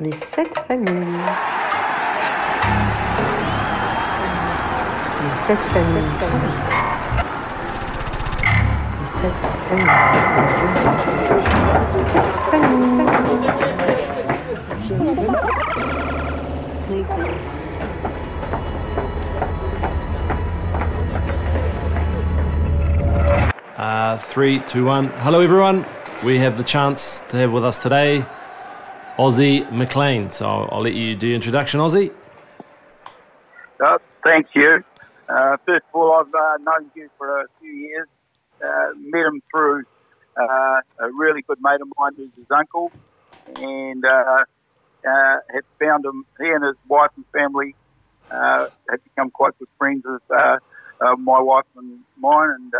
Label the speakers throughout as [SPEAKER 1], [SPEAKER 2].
[SPEAKER 1] Les sept familles. Les sept familles. Les sept familles. Familles.
[SPEAKER 2] Uh, three, two, one. Hello, everyone. We have the chance to have with us today Aussie McLean. So I'll, let you do introduction, Aussie.
[SPEAKER 3] Uh, thank you. Uh, first of all, I've uh, known you for a few years. Uh, met him through uh, a really good mate of mine who's his uncle, and uh, had found him. He and his wife and family had become quite good friends with my wife and mine, and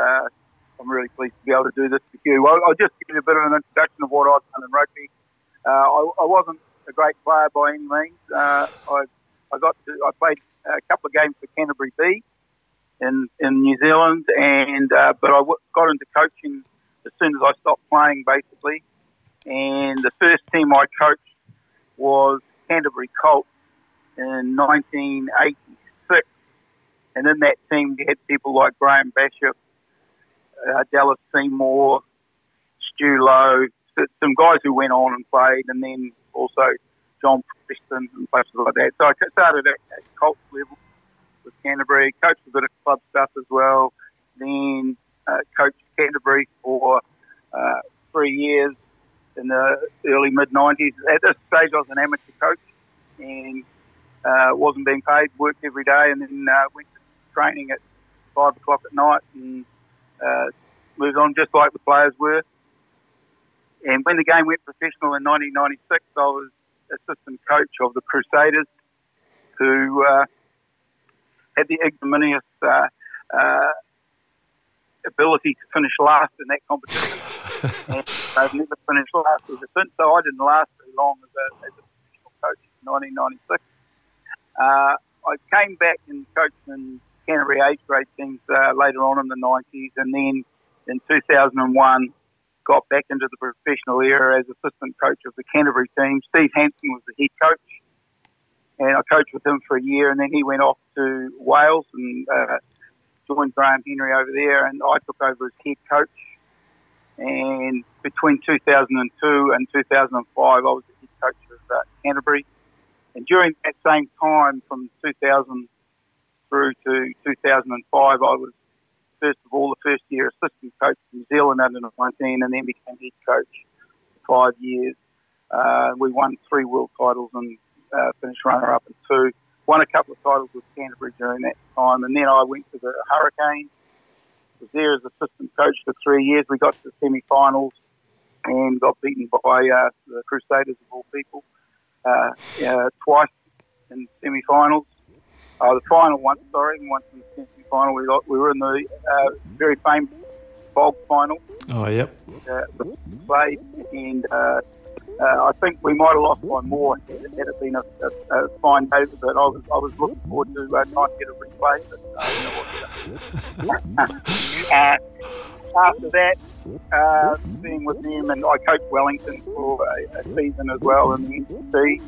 [SPEAKER 3] I'm really pleased to be able to do this with you. I'll, I'll just give you a bit of an introduction of what I've done in rugby. Uh, I, I, wasn't a great player by any means. Uh, I, I got to, I played a couple of games for Canterbury B in in New Zealand, and uh, but I w- got into coaching as soon as I stopped playing, basically. And the first team I coached was Canterbury Colts in 1986, and in that team we had people like Graham Bishop, uh, Dallas Seymour, Stu Lowe, some guys who went on and played, and then also John Preston and places like that. So I started at, at Colts level with Canterbury, coached a bit of club stuff as well, then uh, coached Canterbury for uh, three years in the early mid 90s. At this stage, I was an amateur coach and uh, wasn't being paid, worked every day, and then uh, went to training at five o'clock at night and uh, moved on just like the players were. And when the game went professional in 1996, I was assistant coach of the Crusaders, who uh, had the ignominious uh, uh, ability to finish last in that competition. and they've never finished last ever since, so I didn't last very long as a, as a professional coach in 1996. Uh, I came back and coached in Canterbury age grade teams uh, later on in the 90s, and then in 2001 got back into the professional era as assistant coach of the Canterbury team. Steve Hansen was the head coach, and I coached with him for a year, and then he went off to Wales and uh, joined Graham Henry over there, and I took over as head coach. And between 2002 and 2005, I was the head coach of uh, Canterbury. And during that same time, from 2000 through to 2005, I was first of all the first year assistant coach in New Zealand under 19 and then became head coach for five years. Uh, we won three world titles and uh, finished runner up in two. Won a couple of titles with Canterbury during that time, and then I went to the Hurricanes. Was there as assistant coach for three years. We got to the semi-finals and got beaten by uh, the Crusaders of all people uh, uh, twice in semi-finals. Uh, the final one, sorry, once in the final. We got, we were in the uh, very famous Fog final.
[SPEAKER 2] Oh, yep.
[SPEAKER 3] Uh, played, and uh, uh, I think we might have lost by more had it been a, a, a fine day. But I was I was looking forward to uh, to get a replay. But, uh, uh, after that, uh, being with them, and I coached Wellington for a, a season as well in the NPC,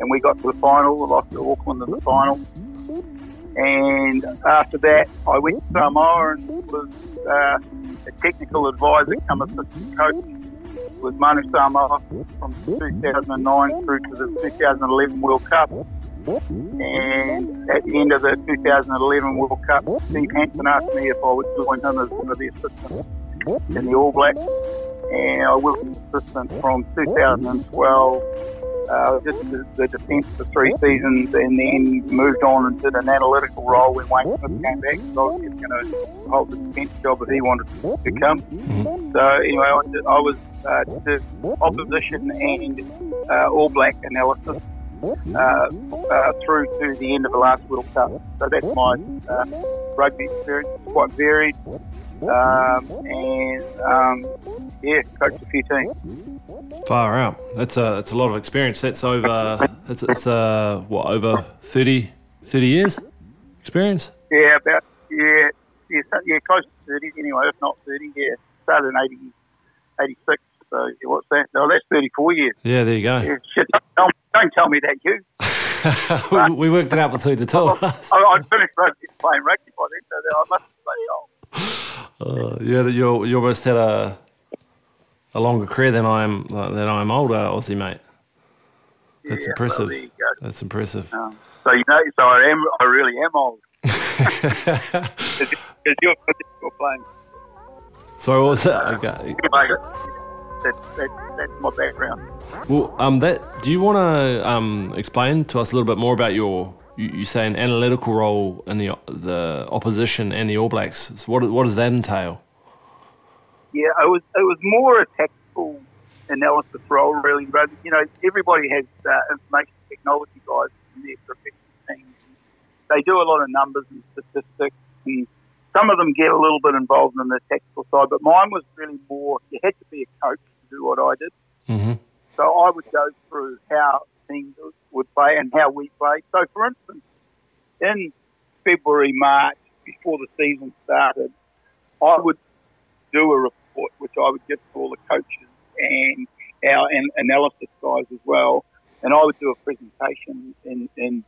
[SPEAKER 3] and we got to the final. We lost to Auckland in the final. And after that, I went to Samoa and was uh, a technical advisor, come assistant coach with Manu Samoa from 2009 through to the 2011 World Cup. And at the end of the 2011 World Cup, Steve Hansen asked me if I would join him as one of the assistants in the All Blacks. And I was an assistant from 2012 uh, just the, the defence for three seasons and then moved on and did an analytical role when Wayne Smith came back. So I was just going to hold the defence job if he wanted to become. Mm-hmm. So anyway, I, did, I was uh, did opposition and uh, All Black analysis. Uh, uh, through to the end of the last World Cup. So that's my uh, rugby experience. It's quite varied. Um, and um, yeah, coached a few teams.
[SPEAKER 2] Far out. That's a that's a lot of experience. That's over. That's it's uh what over 30, 30 years experience.
[SPEAKER 3] Yeah, about yeah yeah yeah close to thirty anyway, if not thirty. Yeah, started in 80, 86 So what's that? No, that's 34 years.
[SPEAKER 2] Yeah, there you go.
[SPEAKER 3] Yeah, shit, don't, tell me- don't tell me that, you.
[SPEAKER 2] we worked it out between the two of us.
[SPEAKER 3] I, I'd finished rugby, playing rugby by then, so that I must be bloody old.
[SPEAKER 2] Uh, you, you, you almost had a a longer career than I am uh, than I am older, Aussie mate. That's
[SPEAKER 3] Yeah,
[SPEAKER 2] impressive.
[SPEAKER 3] Well, there you go.
[SPEAKER 2] That's impressive.
[SPEAKER 3] Um, so you know, so I am, I really am old. Because you're, you're playing.
[SPEAKER 2] so what was it? Okay.
[SPEAKER 3] That's, that's, that's my background.
[SPEAKER 2] Well, um, that do you want to um explain to us a little bit more about your you, you say an analytical role in the the opposition and the All Blacks? So what what does that entail?
[SPEAKER 3] Yeah, it was it was more a tactical analysis role, really. But you know, everybody has uh, information technology guys in their professional teams. They do a lot of numbers and statistics, and some of them get a little bit involved in the tactical side. But mine was really more. You had to be a coach do what I did.
[SPEAKER 2] Mm-hmm.
[SPEAKER 3] So I would go through how teams would play and how we played. So, for instance, in February, March, before the season started, I would do a report which I would give to all the coaches and our an- analysis guys as well. And I would do a presentation in, in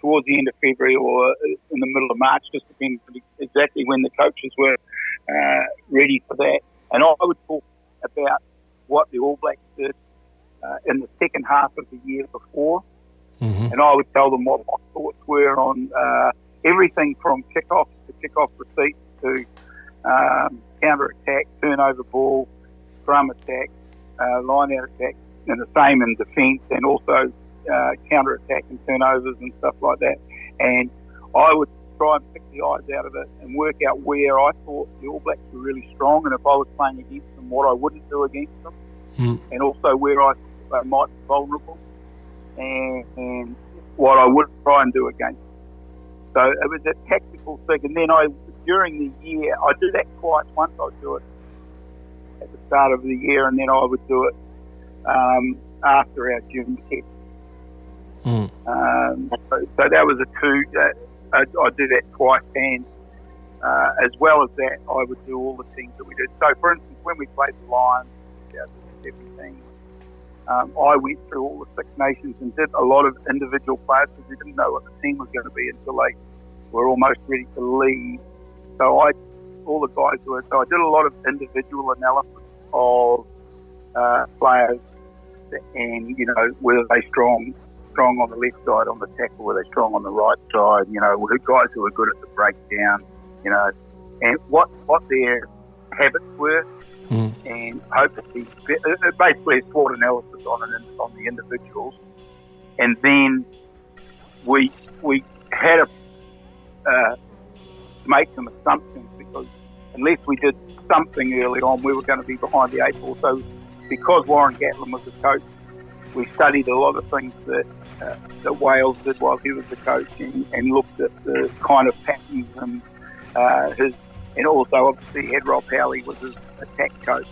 [SPEAKER 3] towards the end of February or in the middle of March, just depending exactly when the coaches were uh, ready for that. And I would talk about what the All Blacks did uh, in the second half of the year before,
[SPEAKER 2] Mm-hmm.
[SPEAKER 3] and I would tell them what my thoughts were on uh, everything from kick-off to kickoff receipts to um, counter-attack, turnover ball, scrum attack, uh, line-out attack, and the same in defence, and also uh, counter-attack and turnovers and stuff like that. And I would try and pick the eyes out of it and work out where I thought the All Blacks were really strong, and if I was playing against them, what I wouldn't do against them
[SPEAKER 2] Mm.
[SPEAKER 3] and also where I they might be vulnerable and, and what I would try and do against. So it was a tactical thing, and then I during the year I do that twice. Once I do it at the start of the year, and then I would do it um, after our June test.
[SPEAKER 2] Mm.
[SPEAKER 3] Um, so, so that was a two. Uh, I, I do that twice, and uh, as well as that, I would do all the things that we did. So, for instance, when we played the Lions in 2017, um, I went through all the Six Nations and did a lot of individual players because we didn't know what the team was going to be until they were almost ready to leave. So I, all the guys were. So I did a lot of individual analysis of uh, players, and you know whether they strong strong on the left side on the tackle, were they strong on the right side? You know, were guys who were good at the breakdown, you know, and what what their habits were, And hopefully, it basically a SWOT analysis on on the individuals, and then we we had to uh, make some assumptions because unless we did something early on, we were going to be behind the eight ball. So because Warren Gatland was the coach, we studied a lot of things that uh, that Wales did while he was the coach, and, and looked at the kind of patterns and uh, his, and also obviously had Rob Howley was his attack coach.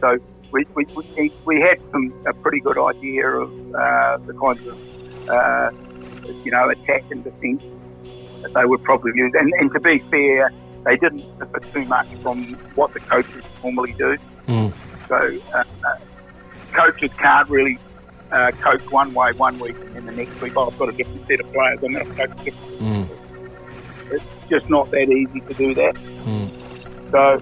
[SPEAKER 3] So we we, we, we had some a pretty good idea of uh, the kinds of uh, you know attack and defence that they would probably use. And, and to be fair, they didn't differ too much from what the coaches normally do.
[SPEAKER 2] Mm.
[SPEAKER 3] So uh, coaches can't really uh, coach one way one week and then the next week oh, I've got a different set of players. I'm going to coach different.
[SPEAKER 2] Mm.
[SPEAKER 3] It's just not that easy to do that.
[SPEAKER 2] Mm.
[SPEAKER 3] So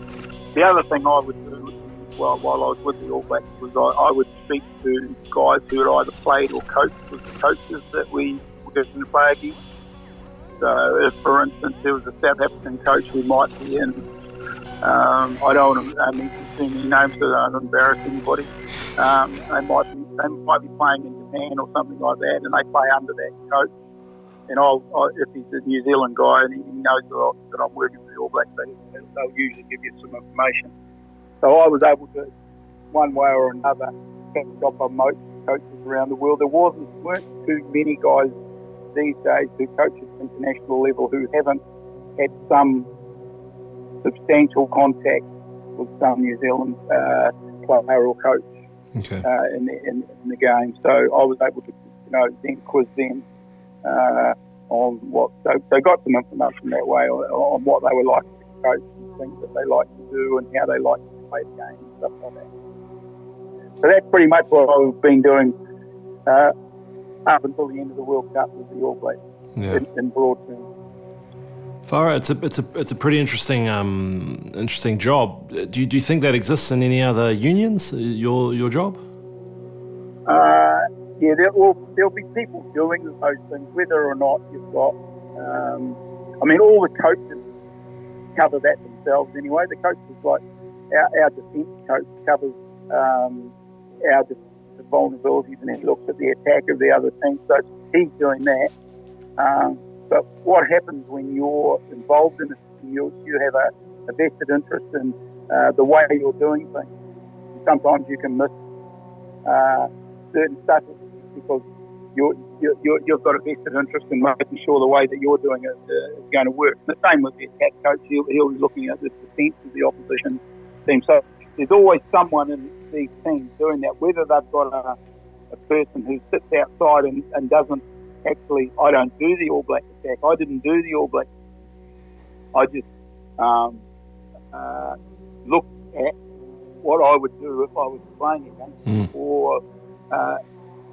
[SPEAKER 3] the other thing I would do while, while I was with the All Blacks was I, I would speak to guys who had either played or coached with the coaches that we were going to play against. So if, for instance, there was a South African coach who might be in, um, I don't want to uh, mention too many names so that I don't embarrass anybody. Um, they might be they might be playing in Japan or something like that, and they play under that coach. And I'll, i if he's a New Zealand guy and he knows that, I, that I'm working for the All Blacks, they, they'll usually give you some information. So I was able to, one way or another, catch up on most coaches around the world. There wasn't weren't too many guys these days who coach at international level who haven't had some substantial contact with some New Zealand uh, player or coach
[SPEAKER 2] Okay.
[SPEAKER 3] uh, in, the, in, in the game. So I was able to, you know, then quiz them uh, on what. they, so got some information that way on, on what they were like to coach and things that they like to do and how they like to play the game and stuff like that. So that's pretty much what I've been doing uh, up until the end of the World Cup with the All Blacks
[SPEAKER 2] Yeah.
[SPEAKER 3] in, in broad terms.
[SPEAKER 2] Farah, it's a it's a it's a pretty interesting um interesting job. Do you, do you think that exists in any other unions? uh, Your your job?
[SPEAKER 3] Uh, yeah, there will there'll be people doing those things, whether or not you've got. Um, I mean, all the coaches cover that themselves anyway. The coaches, like our, our defence coach, covers um, our de- the vulnerabilities and he looks at the attack of the other team. So he's doing that. Um, but what happens when you're involved in it? You you have a, a vested interest in uh, the way you're doing things. Sometimes you can miss. Uh, certain stuff because you're, you're, you've got a vested interest in making sure the way that you're doing it uh, is going to work. The same with the attack coach, he'll, he'll be looking at the defence of the opposition team. So there's always someone in these teams doing that, whether they've got a, a person who sits outside and, and doesn't actually, I don't do the All Black attack, I didn't do the All Black. I just um, uh, look at what I would do if I was playing against
[SPEAKER 2] Mm.
[SPEAKER 3] or uh,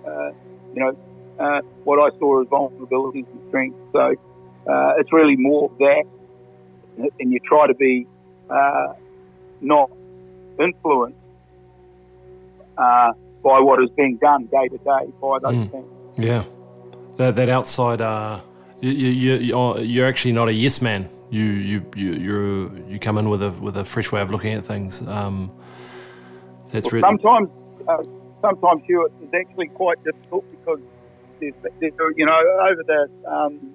[SPEAKER 3] uh, you know, uh, what I saw as vulnerabilities and strengths. So uh, it's really more of that, and you try to be uh, not influenced uh, by what is being done day to day by those
[SPEAKER 2] Mm.
[SPEAKER 3] teams.
[SPEAKER 2] Yeah, that that outside. Uh, you you you're, you're actually not a yes man. You you you you you come in with a with a fresh way of looking at things. Um, that's
[SPEAKER 3] Well,
[SPEAKER 2] really
[SPEAKER 3] sometimes, uh, sometimes you it's actually quite difficult because there's, there's, you know over the um,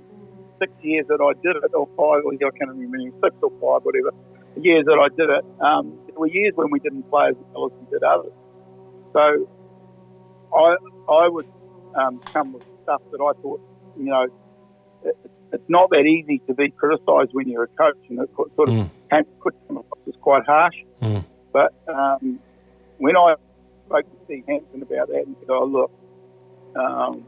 [SPEAKER 3] six years that I did it, or five, or I can't remember six or five, whatever years that I did it. Um, there were years when we didn't play as well as we did others. So I I would um, come with stuff that I thought you know. It, it's not that easy to be criticised when you're a coach, and it sort of
[SPEAKER 2] Mm.
[SPEAKER 3] came, could come across as quite harsh.
[SPEAKER 2] Mm.
[SPEAKER 3] But um, when I spoke to Steve Hansen about that and said, "Oh look, um,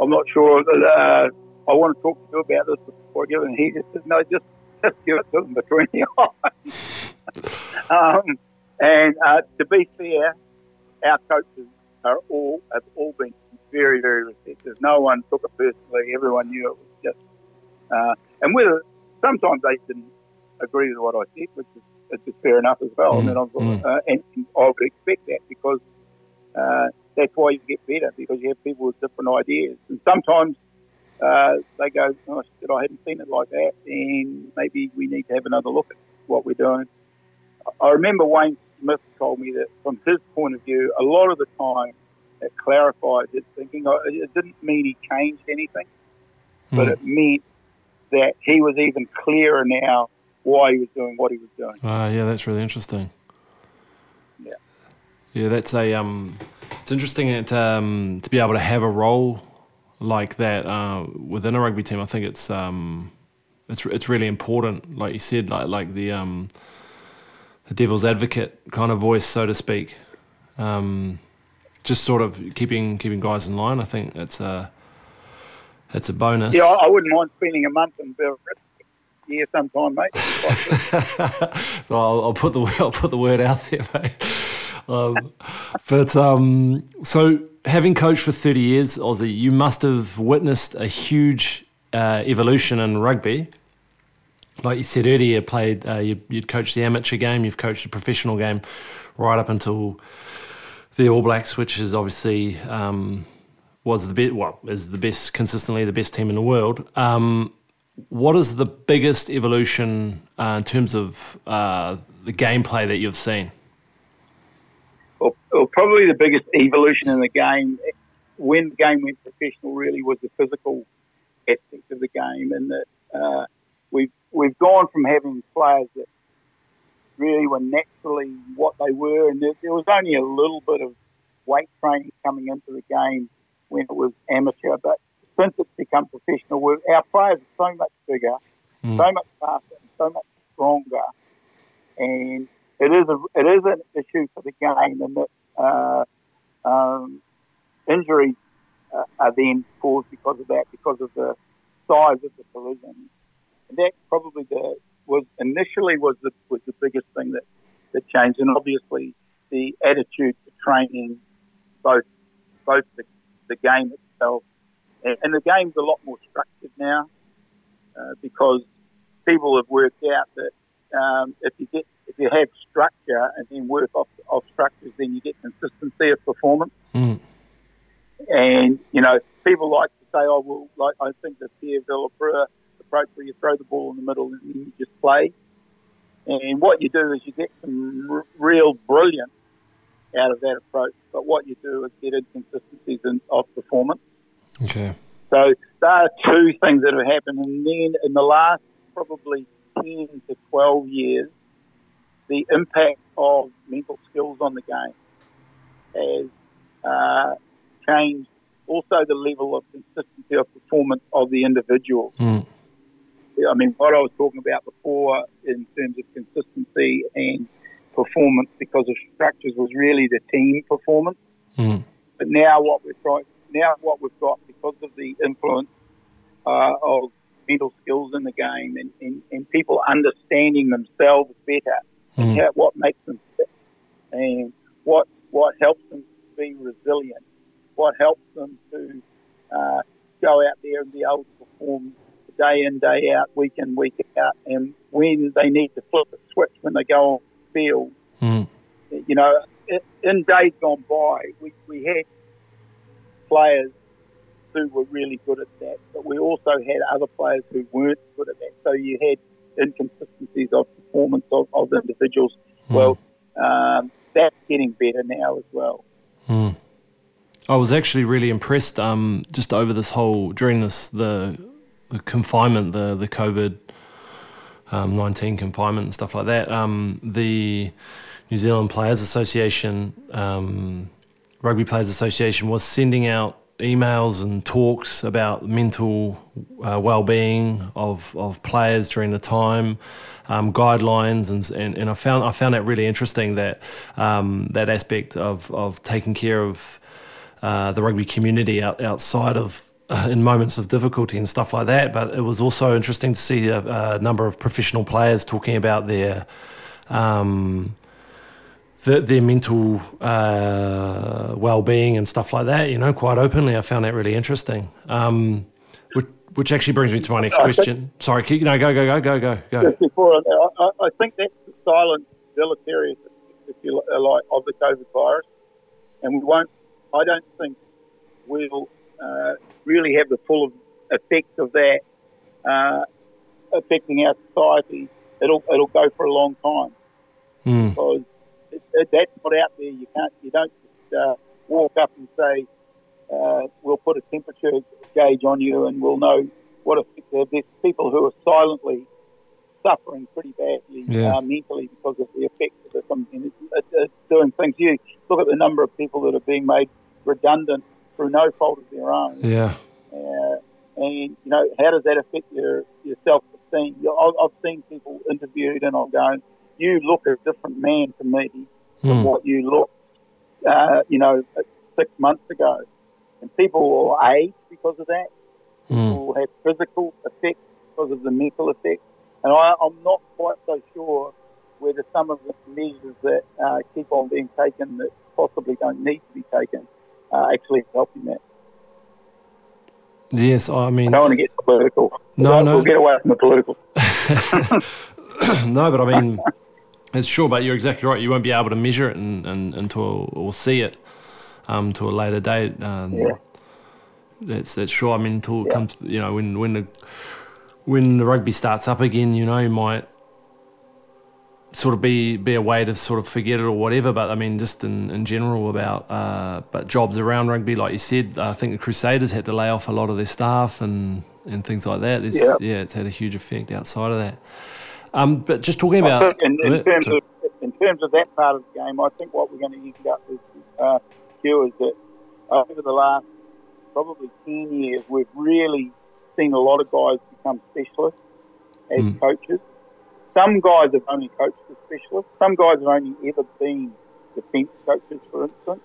[SPEAKER 3] I'm not sure that uh, I want to talk to you about this before I give it," and he just said, "No, just just give it to them between the eyes." um, and uh, to be fair, our coaches are all have all been very very receptive. No one took it personally. Everyone knew it was just, uh, and whether sometimes they didn't agree with what I said, which is which is fair enough as well.
[SPEAKER 2] Mm,
[SPEAKER 3] And, I
[SPEAKER 2] mm.
[SPEAKER 3] uh, and I would expect that because uh, that's why you get better because you have people with different ideas. And sometimes uh, they go, oh, shit, I hadn't seen it like that, and maybe we need to have another look at what we're doing. I remember Wayne Smith told me that from his point of view, a lot of the time it clarified his thinking. It didn't mean he changed anything, but
[SPEAKER 2] Mm.
[SPEAKER 3] it meant that he was even clearer now why he was doing what he was doing.
[SPEAKER 2] Ah, yeah, that's really interesting.
[SPEAKER 3] Yeah.
[SPEAKER 2] Yeah, that's a um, it's interesting it, um, to be able to have a role like that uh, within a rugby team. I think it's um, it's it's really important, like you said, like like the um, the devil's advocate kind of voice, so to speak. Um, just sort of keeping keeping guys in line. I think it's a it's a bonus.
[SPEAKER 3] Yeah, I wouldn't mind spending a month in Bill yeah, sometime, mate.
[SPEAKER 2] so I'll, I'll put the I'll put the word out there, mate. Um, but um, so having coached for thirty years, Aussie, you must have witnessed a huge uh, evolution in rugby. Like you said earlier, played uh, you, you'd coached the amateur game, you've coached the professional game, right up until the All Blacks, which is obviously um, was the best. Well, is the best consistently the best team in the world. Um, what is the biggest evolution uh, in terms of uh, the gameplay that you've seen?
[SPEAKER 3] Well, well, probably the biggest evolution in the game when the game went professional really was the physical aspect of the game, and that uh, we've we've gone from having players that really were naturally what they were, and there, there was only a little bit of weight training coming into the game when it was amateur, but since it's become professional, we're, our players are so much bigger,
[SPEAKER 2] Mm.
[SPEAKER 3] so much faster, and so much stronger, and it is a it is an issue for the game, and that uh, um, injuries uh, are then caused because of that, because of the size of the collision. And that probably the was initially was the was the biggest thing that that changed, and obviously the attitude to training, both both the, the game itself, and, the game's a lot more structured now uh, because people have worked out that um, if you get if you have structure and then work off, off structures, then you get consistency of performance.
[SPEAKER 2] Mm.
[SPEAKER 3] And you know, people like to say, "Oh, well, like I think the Pierre Villepreux approach where you throw the ball in the middle and then you just play." And what you do is you get some r- real brilliance out of that approach, but what you do is get inconsistencies in, of performance.
[SPEAKER 2] Okay.
[SPEAKER 3] So there are two things that have happened, and then in the last probably ten to twelve years, the impact of mental skills on the game has uh, changed. Also, the level of consistency of performance of the individual.
[SPEAKER 2] Mm.
[SPEAKER 3] I mean, what I was talking about before in terms of consistency and performance because of structures was really the team performance.
[SPEAKER 2] Mm.
[SPEAKER 3] But now what we're trying, now what we've got because of the influence uh, of mental skills in the game and, and, and people understanding themselves better,
[SPEAKER 2] Mm.
[SPEAKER 3] how, what makes them fit, and what what helps them be resilient, what helps them to uh, go out there and be able to perform day in, day out, week in, week out, and when they need to flip a switch when they go on the field,
[SPEAKER 2] Mm.
[SPEAKER 3] you know, in days gone by, we, we had players who were really good at that, but we also had other players who weren't good at that. So you had inconsistencies of performance of, of individuals. Well, um, that's getting better now as well.
[SPEAKER 2] Mm. I was actually really impressed um, just over this whole during this the, the confinement, the the COVID um, nineteen confinement and stuff like that. Um, the New Zealand Players Association, um, Rugby Players Association, was sending out emails and talks about mental uh, well-being of of players during the time. Um, guidelines and, and and I found I found that really interesting that um, that aspect of of taking care of uh, the rugby community out, outside of uh, in moments of difficulty and stuff like that. But it was also interesting to see a, a number of professional players talking about their um, the, their mental uh, well-being and stuff like that. You know, quite openly. I found that really interesting. Um, which, which actually brings me to my next
[SPEAKER 3] I think-
[SPEAKER 2] question. Sorry, keep, no, go, go, go, go, go, go.
[SPEAKER 3] Just before, I, I, think that's the silent deleterious, if you like, of the COVID virus, and we won't. I don't think we'll uh, really have the full effect of that uh, affecting our society. It'll it'll go for a long time
[SPEAKER 2] Mm,
[SPEAKER 3] because that's not out there. You can't. You don't just uh, walk up and say, uh, "We'll put a temperature gauge on you, and we'll know what effect." There's people who are silently suffering pretty badly
[SPEAKER 2] Yeah.
[SPEAKER 3] uh, mentally because of the effects of this. I mean, it's, it's, it's doing things. You look at the number of people that are being made redundant through no fault of their own.
[SPEAKER 2] yeah.
[SPEAKER 3] Uh, and you know, how does that affect your your self esteem? I've, I've seen people interviewed, and I'm going, "You look a different man to me than
[SPEAKER 2] Mm,
[SPEAKER 3] what you looked, uh, you know, six months ago." And people will age because of that.
[SPEAKER 2] mm,
[SPEAKER 3] Will have physical effects because of the mental effects. And I, I'm not quite so sure whether some of the measures that uh, keep on being taken that possibly don't need to be taken are actually helping that.
[SPEAKER 2] yes, I mean,
[SPEAKER 3] I don't want to get political.
[SPEAKER 2] No, no.
[SPEAKER 3] We'll get away from the political.
[SPEAKER 2] no, but I mean, it's sure, but you're exactly right. You won't be able to measure it and, and, until or see it um, to a later date. Um,
[SPEAKER 3] Yeah.
[SPEAKER 2] That's that's sure. I mean, until it comes, you know, when when the when the rugby starts up again, you know, you might sort of be be a way to sort of forget it or whatever. But I mean, just in, in general about uh, but jobs around rugby, like you said, I think the Crusaders had to lay off a lot of their staff and and things like that. There's,
[SPEAKER 3] Yeah.
[SPEAKER 2] yeah, it's had a huge effect outside of that. Um, but just talking about
[SPEAKER 3] in, in terms of in terms of that part of the game, I think what we're going to end up with, uh, is that over the last probably ten years, we've really seen a lot of guys become specialists as
[SPEAKER 2] Mm.
[SPEAKER 3] coaches. Some guys have only coached as specialists. Some guys have only ever been defence coaches, for instance.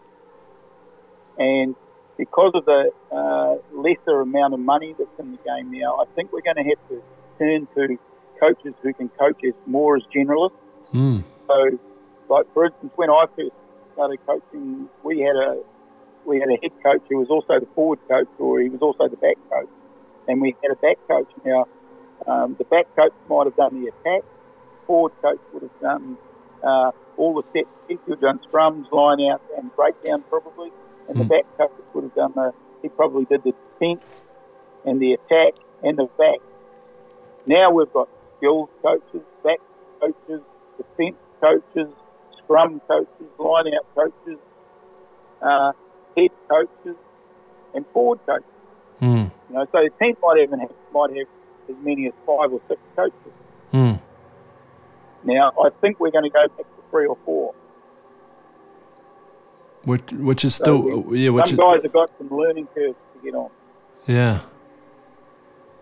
[SPEAKER 3] And because of the uh, lesser amount of money that's in the game now, I think we're going to have to turn to coaches who can coach us more as generalists.
[SPEAKER 2] Mm,
[SPEAKER 3] So, like for instance, when I first started coaching, we had a we had a head coach who was also the forward coach, or he was also the back coach, and we had a back coach. Now, um, the back coach might have done the attack, forward coach would have done uh, all the set He would have done scrums, line out, and breakdown probably, and
[SPEAKER 2] Mm.
[SPEAKER 3] the back coach would have done the he probably did the defence and the attack and the back. Now we've got skills coaches, back coaches, defence coaches, scrum coaches, line out coaches, uh, head coaches, and forward coaches.
[SPEAKER 2] Hmm.
[SPEAKER 3] You know, so the team might even have, might have as many as five or six coaches.
[SPEAKER 2] Hmm.
[SPEAKER 3] Now I think we're going to go back to three or four.
[SPEAKER 2] Which, which is
[SPEAKER 3] So
[SPEAKER 2] still yeah, which
[SPEAKER 3] Some
[SPEAKER 2] is,
[SPEAKER 3] guys have got some learning curves to get on.
[SPEAKER 2] Yeah.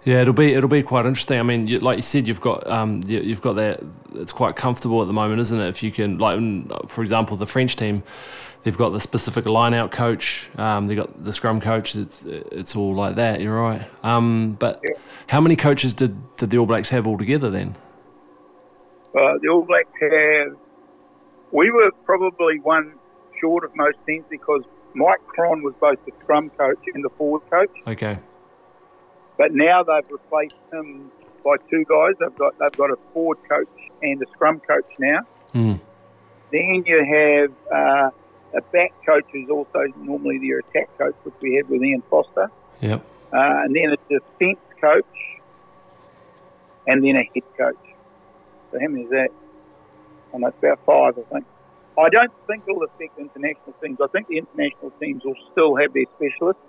[SPEAKER 2] Yeah, it'll be it'll be quite interesting. I mean, you, like you said, you've got um you, you've got that. It's quite comfortable at the moment, isn't it? If you can, like, for example, the French team, they've got the specific line-out coach. Um, they got the scrum coach. It's it's all like that. You're right. Um, but
[SPEAKER 3] Yeah.
[SPEAKER 2] how many coaches did did the All Blacks have altogether then?
[SPEAKER 3] Uh, the All Blacks have. We were probably one short of most teams because Mike Cron was both the scrum coach and the forward coach.
[SPEAKER 2] Okay.
[SPEAKER 3] But now they've replaced him by two guys. They've got they've got a forward coach and a scrum coach now.
[SPEAKER 2] Hmm.
[SPEAKER 3] Then you have uh, a back coach who's also normally their attack coach, which we had with Ian Foster.
[SPEAKER 2] Yep.
[SPEAKER 3] Uh, and then a defence coach, and then a head coach. So how many is that? And that's about five, I think. I don't think it'll affect international teams. I think the international teams will still have their specialists,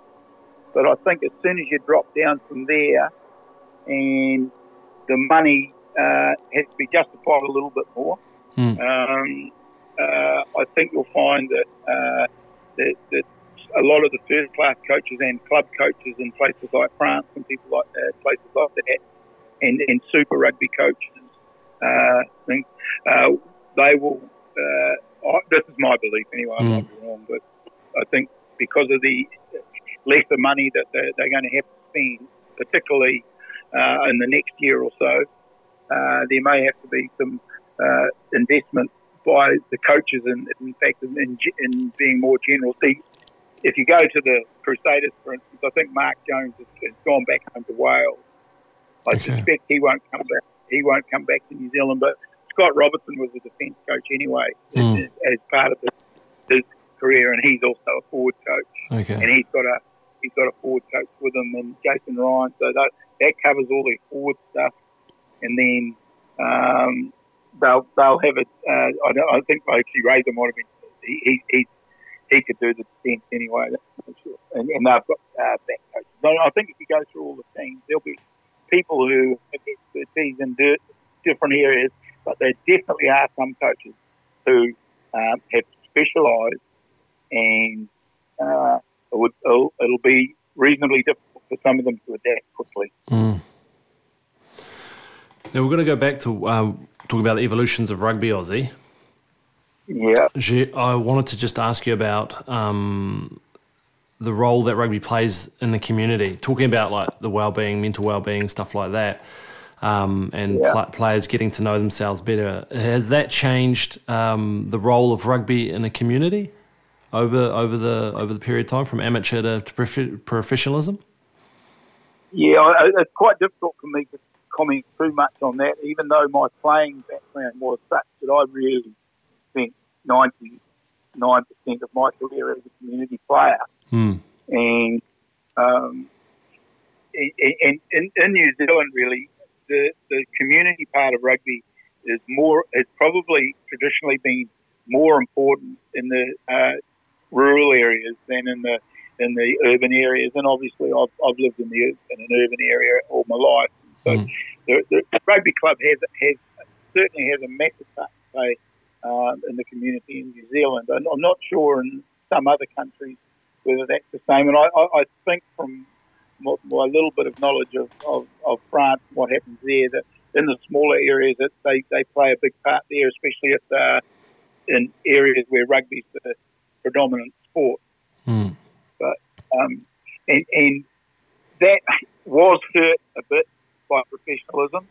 [SPEAKER 3] but I think as soon as you drop down from there, and the money uh, has to be justified a little bit more,
[SPEAKER 2] Hmm.
[SPEAKER 3] um, uh, I think you'll find that, uh, that that a lot of the first class coaches and club coaches in places like France and people like uh, places like that, and, and super rugby coaches, uh, think, uh, they will. Uh, I, this is my belief anyway. I might be wrong, but I think because of the lesser money that they're, they're going to have to spend, particularly uh, in the next year or so, uh, there may have to be some uh, investment by the coaches, and in fact, in, in, in being more general. See, if you go to the Crusaders, for instance, I think Mark Jones has, has gone back home to Wales. I
[SPEAKER 2] Okay.
[SPEAKER 3] suspect he won't come back. He won't come back to New Zealand. But Scott Robertson was a defence coach anyway,
[SPEAKER 2] Mm.
[SPEAKER 3] as, as part of his, his career, and he's also a forward coach
[SPEAKER 2] Okay.
[SPEAKER 3] and he's got a he's got a forward coach with him and Jason Ryan. So that that covers all their forward stuff, and then um, they'll they'll have it. Uh, I, I think actually Razor might have been he he he, could do the defence anyway. That's sure. And, and they've got uh, back coaches. So I think if you go through all the teams, there'll be people who have expertise in different areas, but there definitely are some coaches who um, have specialised and uh, would, it'll, it'll be reasonably difficult for some of them to adapt quickly.
[SPEAKER 2] Mm. Now we're going to go back to um, talking about the evolutions of rugby, Aussie.
[SPEAKER 3] Yeah.
[SPEAKER 2] I wanted to just ask you about um, the role that rugby plays in the community. Talking about like the well-being, mental well-being, stuff like that, um, and
[SPEAKER 3] Yeah.
[SPEAKER 2] pla players getting to know themselves better. Has that changed um, the role of rugby in the community over over the over the period of time from amateur to, to professionalism?
[SPEAKER 3] Yeah, I- it's quite difficult for me to comment too much on that, even though my playing background was such that I really spent 99% of my career as a community player.
[SPEAKER 2] Hmm.
[SPEAKER 3] and um, in, in, in, in New Zealand, really, the, the community part of rugby is more. Has probably traditionally been more important in the uh, rural areas than in the in the urban areas. And obviously, I've, I've lived in the in an urban area all my life. So
[SPEAKER 2] Mm.
[SPEAKER 3] the, the rugby club has has certainly has a massive part to play um, in the community in New Zealand. And I'm not sure in some other countries whether that's the same. And I, I, I think from my, my little bit of knowledge of, of, of France, what happens there, that in the smaller areas, that they, they play a big part there, especially if they're in areas where rugby's the predominant sport.
[SPEAKER 2] but
[SPEAKER 3] Um, and, and that was hurt a bit by professionalism.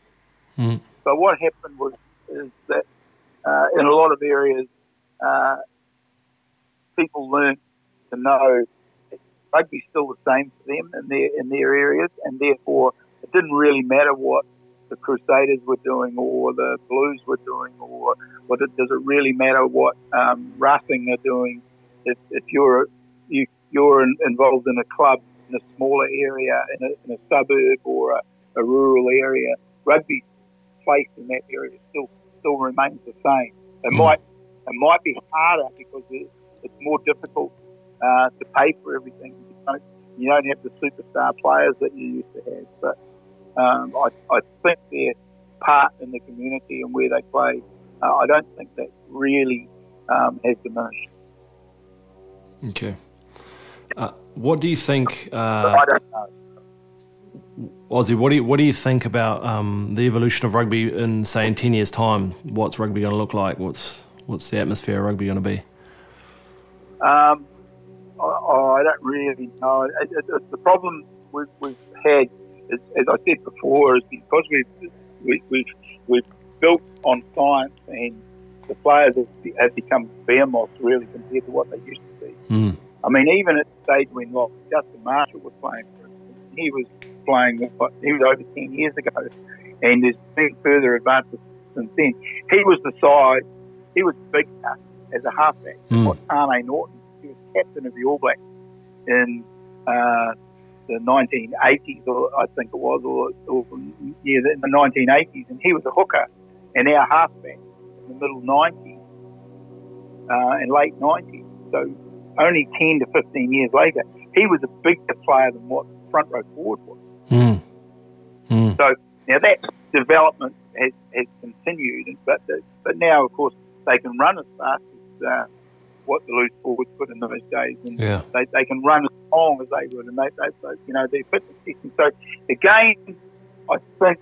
[SPEAKER 2] Hmm.
[SPEAKER 3] So what happened was is that uh, in a lot of areas, uh, people learned to know rugby's still the same for them in their in their areas, and therefore it didn't really matter what the Crusaders were doing or the Blues were doing, or what it, does it really matter what um, Racing are doing? If, if you're you, you're in, involved in a club in a smaller area, in a, in a suburb or a, a rural area, rugby's place in that area still still remains the same. It
[SPEAKER 2] Mm.
[SPEAKER 3] might it might be harder because it, it's more difficult uh, to pay for everything. You don't, you don't have the superstar players that you used to have, but um, I, I think their part in the community and where they play, uh, I don't think that really um, has diminished.
[SPEAKER 2] Okay. Uh, what do you think, uh. Aussie? What do you what do you think about um, the evolution of rugby in say in ten years' time? What's rugby going to look like? What's what's the atmosphere of rugby going to be?
[SPEAKER 3] Um, I, I don't really know. It, it, it, the problem we've, we've had, is, as I said before, is because we've we, we've we've built on science and the players have, have become behemoths really compared to what they used.
[SPEAKER 2] Mm.
[SPEAKER 3] I mean, even at the stage when like, Justin Marshall was playing, he was playing what, he was over ten years ago, and there's been further advances since then. He was the size, he was big as a halfback.
[SPEAKER 2] Mm.
[SPEAKER 3] What Tane Norton, he was captain of the All Blacks in uh, the 1980s, or I think it was, or, or yeah, in the 1980s, and he was a hooker and our halfback in the middle 90s uh, and late 90s. So only 10 to 15 years later, he was a bigger player than what front row forward was.
[SPEAKER 2] Mm. Mm.
[SPEAKER 3] So now that development has, has continued, but the, but now of course they can run as fast as uh, what the loose forwards could in those days, and
[SPEAKER 2] Yeah.
[SPEAKER 3] they, they can run as long as they would, and they, they, they you know their fitness testing. So the game, I think,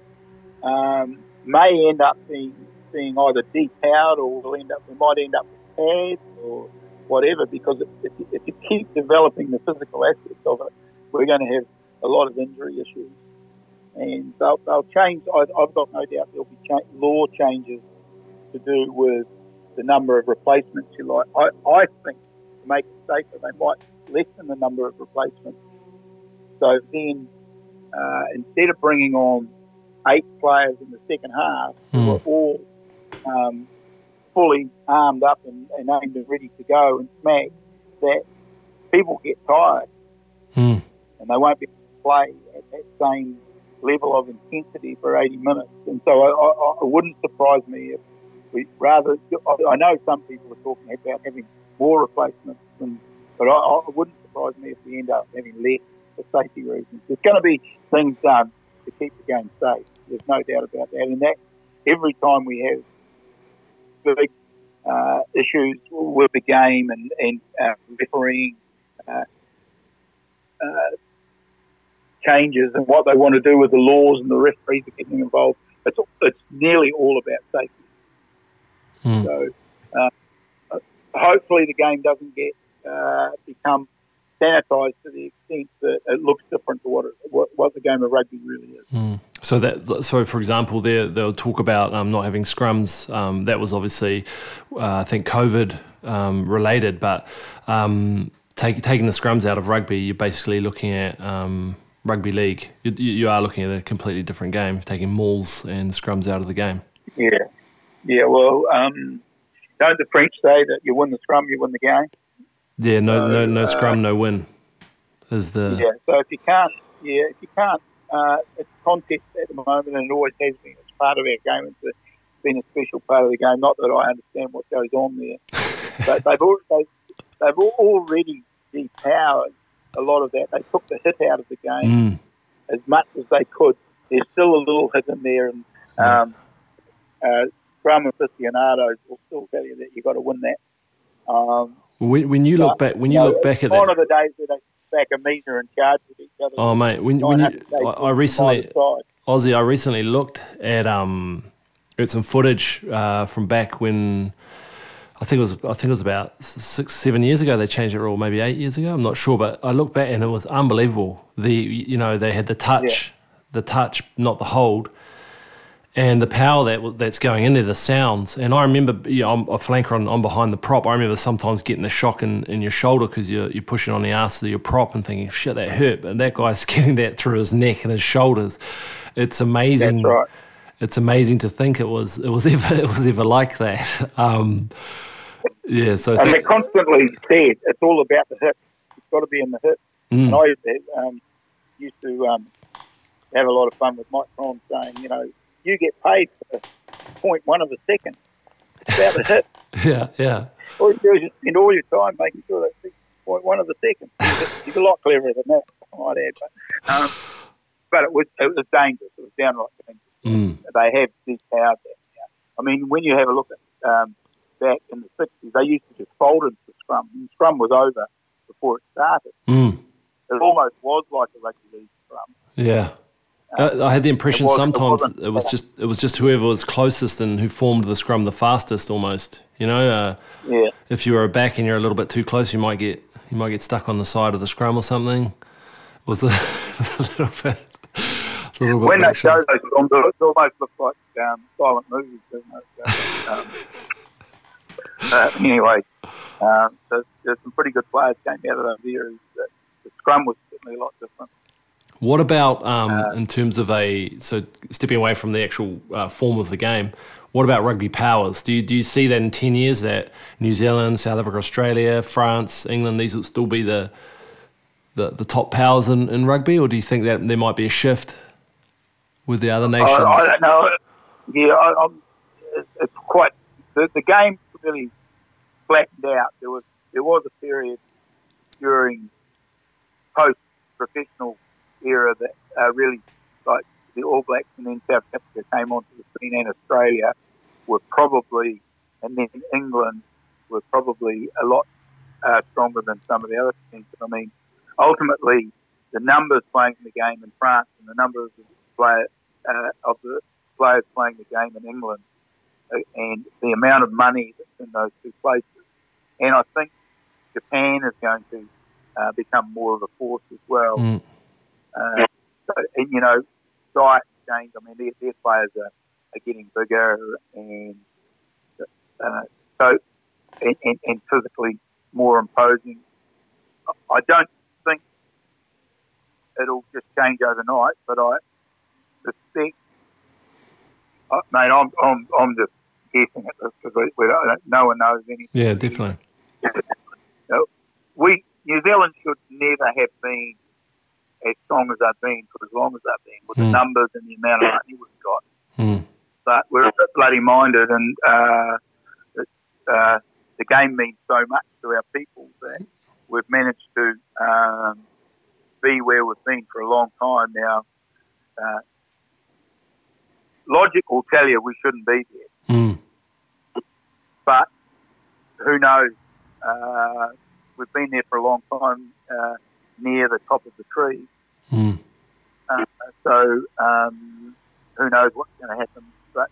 [SPEAKER 3] um, may end up being being either depowered or we'll end up we might end up with pads or whatever because if, if, you, if you keep developing the physical aspects of it, we're going to have a lot of injury issues. And they'll, they'll change. I, I've got no doubt there'll be cha- law changes to do with the number of replacements you like. I, I think to make it safer, they might lessen the number of replacements. So then, uh, instead of bringing on eight players in the second half who
[SPEAKER 2] Mm.
[SPEAKER 3] are all um, fully armed up and, and aimed and ready to go and smack, that people get tired
[SPEAKER 2] Mm.
[SPEAKER 3] and they won't be able to play at that same level of intensity for 80 minutes. And so I, I, it wouldn't surprise me if we rather, I I know some people are talking about having more replacements, and, but I, I, wouldn't surprise me if we end up having less for safety reasons. There's going to be things done to keep the game safe. There's no doubt about that. And that every time we have big uh, issues with the game and, and uh, refereeing, uh, uh, changes and what they want to do with the laws and the referees are getting involved. It's it's nearly all about safety.
[SPEAKER 2] Mm.
[SPEAKER 3] So uh, hopefully the game doesn't get uh, become sanitised to the extent that it looks different to what it, what, what the game of rugby really is.
[SPEAKER 2] Mm. So that, so for example, there they'll talk about um, not having scrums. Um, that was obviously, uh, I think, COVID um, related. But um, take, taking the scrums out of rugby, you're basically looking at um, rugby league. You, you are looking at a completely different game, taking mauls and scrums out of the game.
[SPEAKER 3] Yeah, yeah. Well, um, don't the French say that you win the scrum, you win the game?
[SPEAKER 2] Yeah, no, no, no
[SPEAKER 3] uh,
[SPEAKER 2] scrum, no win. Is the
[SPEAKER 3] Yeah. So if you can't, yeah, if you can't, uh, it's contest at the moment, and it always has been. It's part of our game. It's, a, it's been a special part of the game. Not that I understand what goes on there, but they've al- they've, they've already depowered a lot of that. They took the hit out of the game
[SPEAKER 2] Mm.
[SPEAKER 3] as much as they could. There's still a little hit in there, and um, uh, will still tell you that you've got to win that. Um,
[SPEAKER 2] When, when you look back, when you look back at
[SPEAKER 3] one
[SPEAKER 2] that,
[SPEAKER 3] of the days where they back a meter and charge with.
[SPEAKER 2] Oh mate, when, when you, I, I recently, Aussie, I recently looked at um at some footage uh, from back when I think it was I think it was about six seven years ago they changed the rule maybe eight years ago I'm not sure but I looked back and it was unbelievable. The you know they had the touch the touch not the hold and the power that that's going in there, the sounds. And I remember, you know, I'm a flanker on, on behind the prop. I remember sometimes getting a shock in, in your shoulder because you're, you're pushing on the ass of your prop and thinking, shit, that hurt. But that guy's getting that through his neck and his shoulders. It's amazing.
[SPEAKER 3] That's right.
[SPEAKER 2] It's amazing to think it was it was ever it was ever like that. Um, yeah, so
[SPEAKER 3] And they constantly said it's all about the hip. It's got to be in the hip.
[SPEAKER 2] Mm.
[SPEAKER 3] And I um, used to um, have a lot of fun with Mike Cron saying, you know, you get paid for point one of a second. It's about the hip.
[SPEAKER 2] yeah, yeah,
[SPEAKER 3] All you do is spend all your time making sure that point one of a second. He's a, lot cleverer than that, I might add. But, um, but it was it was dangerous. It was downright dangerous.
[SPEAKER 2] mm.
[SPEAKER 3] They have these powers there now. I mean, when you have a look at um, back in the 60s, they used to just fold into scrum. And scrum was over before it started.
[SPEAKER 2] Mm.
[SPEAKER 3] It almost was like a rugby league scrum.
[SPEAKER 2] yeah. Uh, I had the impression
[SPEAKER 3] it it
[SPEAKER 2] sometimes it was just it was just whoever was closest and who formed the scrum the fastest, almost. You know, uh,
[SPEAKER 3] Yeah.
[SPEAKER 2] if you were a back and you're a little bit too close, you might get you might get stuck on the side of the scrum or something. Was a, a little bit, a little bit.
[SPEAKER 3] When they show those scrums, it almost looks like um, silent movies, doesn't it? Um, uh, anyway, um, so there's some pretty good players came out of those. The, the scrum was certainly a lot different.
[SPEAKER 2] What about um,
[SPEAKER 3] Uh,
[SPEAKER 2] in terms of a so stepping away from the actual uh, form of the game? What about rugby powers? Do you do you see that in ten years that New Zealand, South Africa, Australia, France, England these will still be the the, the top powers in, in rugby, or do you think that there might be a shift with the other
[SPEAKER 3] I,
[SPEAKER 2] nations?
[SPEAKER 3] I don't know. Yeah, I, it's quite the, the game really flattened out. There was there was a period during post professional era that uh, really like the All Blacks and then South Africa came onto the scene and Australia were probably and then England were probably a lot uh, stronger than some of the other teams. I mean, ultimately the numbers playing the game in France and the numbers of uh, of the players playing the game in England uh, and the amount of money that's in those two places. And I think Japan is going to uh, become more of a force as well.
[SPEAKER 2] Mm.
[SPEAKER 3] Uh, so, and, you know, diet change. I mean, their, their players are, are getting bigger and uh, so and, and, and physically more imposing. I don't think it'll just change overnight, but I suspect. Uh, mate, I'm, I'm, I'm just guessing at this because we, we don't, no one knows anything.
[SPEAKER 2] yeah, definitely.
[SPEAKER 3] We New Zealand should never have been as strong as they've been for as long as they've been with the
[SPEAKER 2] Mm.
[SPEAKER 3] numbers and the amount of money we've got.
[SPEAKER 2] Mm.
[SPEAKER 3] But we're a bit bloody minded, and uh, it, uh, the game means so much to our people that we've managed to um, be where we've been for a long time now. Uh, logic will tell you we shouldn't be there
[SPEAKER 2] Mm.
[SPEAKER 3] but who knows? Uh, we've been there for a long time, uh, near the top of the tree.
[SPEAKER 2] Mm.
[SPEAKER 3] Uh, so um, who knows what's going to happen? But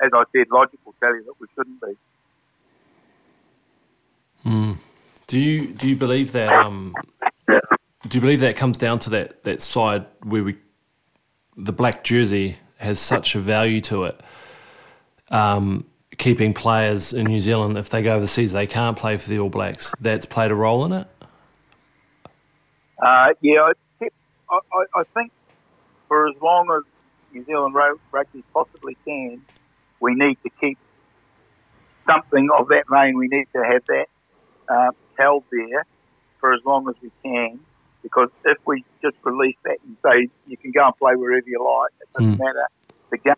[SPEAKER 3] as I said, logic will tell you that we shouldn't be.
[SPEAKER 2] Mm. Do you do you believe that um, do you believe that comes down to that, that side where we the black jersey has such a value to it? Um, keeping players in New Zealand if they go overseas they can't play for the All Blacks. That's played a role in it.
[SPEAKER 3] Uh, yeah, I, I, I think for as long as New Zealand ru- rugby possibly can, we need to keep something of that vein. We need to have that uh, held there for as long as we can, because if we just release that and say you can go and play wherever you like, it doesn't
[SPEAKER 2] Mm.
[SPEAKER 3] matter. The game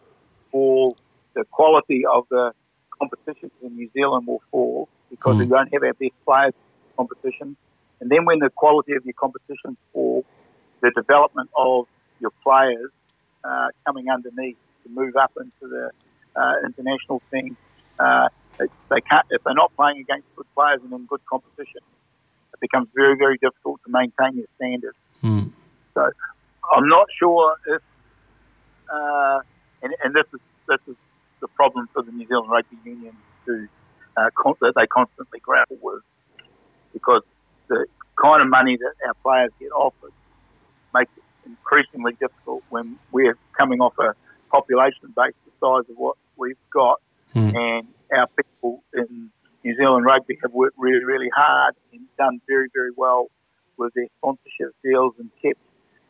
[SPEAKER 3] will fall, the quality of the competitions in New Zealand will fall because we
[SPEAKER 2] Mm.
[SPEAKER 3] won't have our best players in competition. And then when the quality of your competitions fall, the development of your players uh, coming underneath to move up into the uh, international team, uh, they can't if they're not playing against good players and in good competition. It becomes very, very difficult to maintain your standards.
[SPEAKER 2] Mm.
[SPEAKER 3] So I'm not sure if, uh, and, and this is this is the problem for the New Zealand Rugby Union to uh, con- that they constantly grapple with, because the kind of money that our players get offered makes it increasingly difficult when we're coming off a population base the size of what we've got,
[SPEAKER 2] Mm.
[SPEAKER 3] and our people in New Zealand rugby have worked really, really hard and done very, very well with their sponsorship deals and kept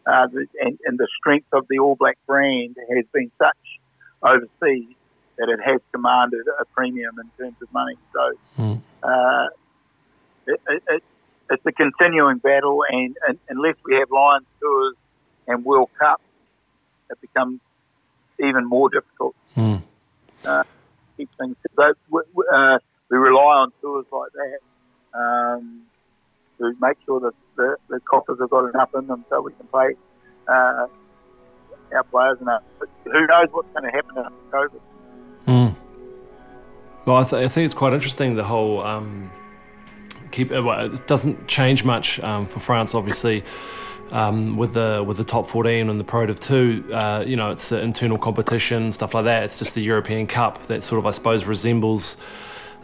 [SPEAKER 3] uh, the, and, and the strength of the All Black brand has been such overseas that it has commanded a premium in terms of money. So
[SPEAKER 2] Mm.
[SPEAKER 3] uh, it, it, it, it's a continuing battle, and, and unless we have Lions tours and World Cup, it becomes even more difficult
[SPEAKER 2] Mm.
[SPEAKER 3] keep things. But we, we, uh, we rely on tours like that um, to make sure that the, the coffers have got enough in them so we can play uh, our players enough. But who knows what's going to happen after COVID?
[SPEAKER 2] Mm. Well, I, th- I think it's quite interesting the whole um, keep. uh, Well, it doesn't change much um, for France, obviously. Um, with the with the top 14 and the Pro D2, uh, you know, it's internal competition, stuff like that. It's just the European Cup that sort of, I suppose, resembles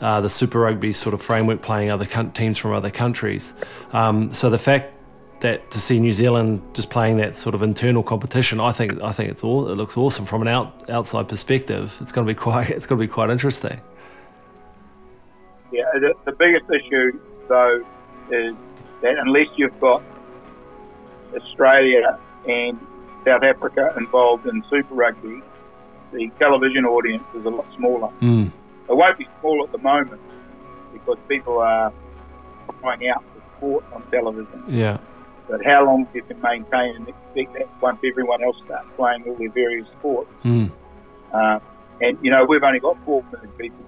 [SPEAKER 2] uh, the Super Rugby sort of framework, playing other coun- teams from other countries. Um, so the fact that to see New Zealand just playing that sort of internal competition, I think I think it's all it looks awesome from an out, outside perspective. It's going to be quite it's going to be quite interesting.
[SPEAKER 3] Yeah, the, the biggest issue is that unless you've got Australia and South Africa involved in Super Rugby, the television audience is a lot smaller.
[SPEAKER 2] Mm.
[SPEAKER 3] It won't be small at the moment because people are trying out for sport on television.
[SPEAKER 2] Yeah.
[SPEAKER 3] But how long you can maintain and expect that once everyone else starts playing all their various sports?
[SPEAKER 2] Mm.
[SPEAKER 3] Uh, and you know we've only got four million people,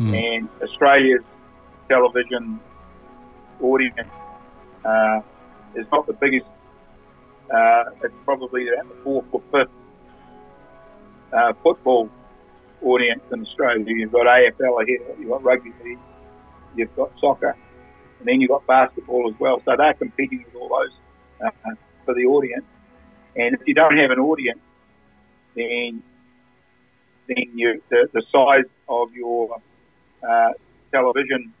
[SPEAKER 2] Mm.
[SPEAKER 3] and Australia's television audience uh, is not the biggest. Uh, it's probably about the fourth or fifth uh, football audience in Australia. You've got AFL here, you've got rugby league, you've got soccer, and then you've got basketball as well. So they're competing with all those uh, for the audience. And if you don't have an audience, then then you, the, the size of your uh, television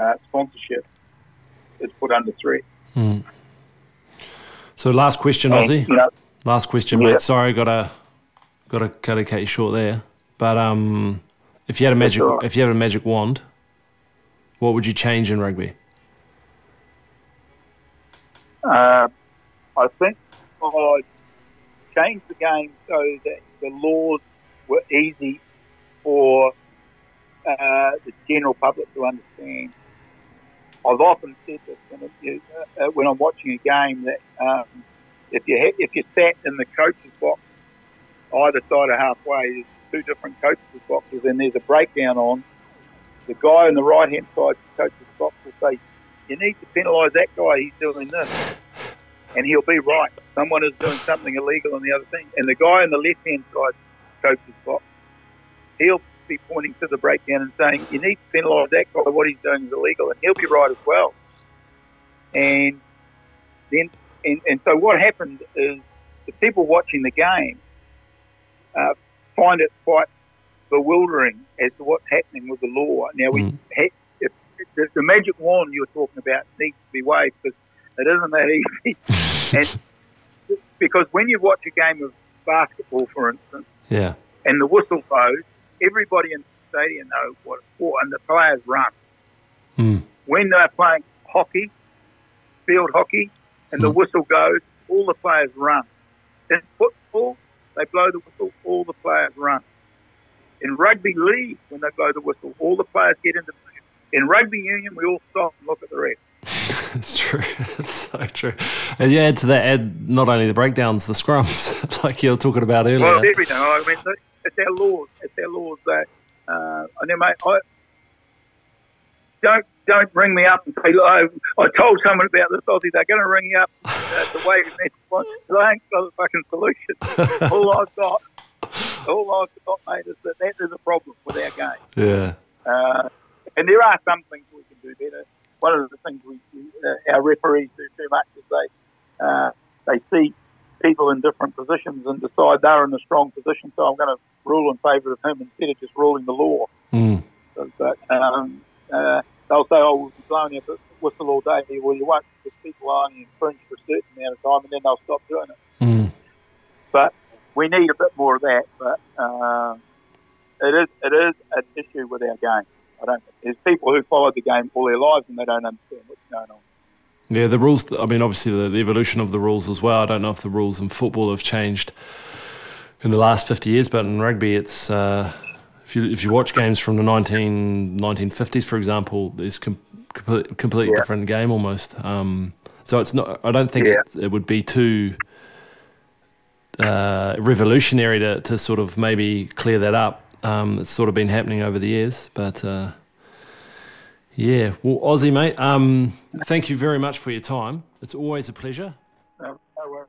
[SPEAKER 3] uh, sponsorship is put under threat.
[SPEAKER 2] Mm. So last question,
[SPEAKER 3] And,
[SPEAKER 2] Aussie.
[SPEAKER 3] you know,
[SPEAKER 2] Last question,
[SPEAKER 3] Yeah.
[SPEAKER 2] mate. Sorry, gotta gotta gotta cut you short there. But um, if you had a magic
[SPEAKER 3] right.
[SPEAKER 2] if you had a magic wand, what would you change in rugby?
[SPEAKER 3] Uh, I think I'd change the game so that the laws were easy for uh, the general public to understand. I've often said this when, it, uh, when I'm watching a game that um, if you ha- if you sat in the coach's box either side of halfway, there's two different coaches' boxes, and there's a breakdown on. The guy on the right hand side the coach's box will say, "You need to penalise that guy. He's doing this." and he'll be right. Someone is doing something illegal on the other thing. And the guy on the left hand side coach's box, he'll be pointing to the breakdown and saying, You need to penalise that guy, what he's doing is illegal and he'll be right as well. And then and, and so what happened is the people watching the game uh, find it quite bewildering as to what's happening with the law. Now we
[SPEAKER 2] Mm.
[SPEAKER 3] ha- if, the, the magic wand you're talking about needs to be waved because it isn't that easy. and because when you watch a game of basketball, for instance,
[SPEAKER 2] Yeah.
[SPEAKER 3] and the whistle blows, everybody in the stadium knows what it's for, and the players run.
[SPEAKER 2] Mm.
[SPEAKER 3] When they're playing hockey, field hockey, and the
[SPEAKER 2] Mm.
[SPEAKER 3] whistle goes, all the players run. In football, they blow the whistle, all the players run. In rugby league, when they blow the whistle, all the players get into position. In rugby union, we all stop and look at the ref.
[SPEAKER 2] it's true. It's so true. And yeah, add to that, add not only the breakdowns, the scrums, like you were talking about earlier.
[SPEAKER 3] Well, everything. I mean, it's our laws. It's our laws that. Uh, and then, mate, I don't don't ring me up and say, Look, I, I told someone about this Aussie. They're going to ring you up uh, the way next one. I ain't got a fucking solution. all I've got, all I've got, mate, is that that is a problem with our game.
[SPEAKER 2] yeah.
[SPEAKER 3] Uh, and there are some things we can do better. One of the things we, we uh, our referees do too much is they uh, they see people in different positions and decide they're in a strong position, so I'm going to rule in favour of him instead of just ruling the law.
[SPEAKER 2] Mm.
[SPEAKER 3] But um, uh, they'll say, "Oh, we'll be blowing a whistle all day." Well, you won't because people are only infringe for a certain amount of time, and then they'll stop doing it.
[SPEAKER 2] Mm.
[SPEAKER 3] but we need a bit more of that. But uh, it is it is an issue with our game. I don't. There's people who followed the game all their lives and they don't understand what's going on.
[SPEAKER 2] Yeah, the rules. I mean, obviously the, the evolution of the rules as well. I don't know if the rules in football have changed in the last 50 years, but in rugby, it's uh, if you if you watch games from the 19 1950s, for example, it's com- complete, completely
[SPEAKER 3] Yeah.
[SPEAKER 2] different game almost. Um, so it's not. I don't think
[SPEAKER 3] Yeah.
[SPEAKER 2] it, it would be too uh, revolutionary to to sort of maybe clear that up. Um, it's sort of been happening over the years, but. Uh, yeah, well, Aussie mate, um, thank you very much for your time. It's always a pleasure.
[SPEAKER 3] No, worries.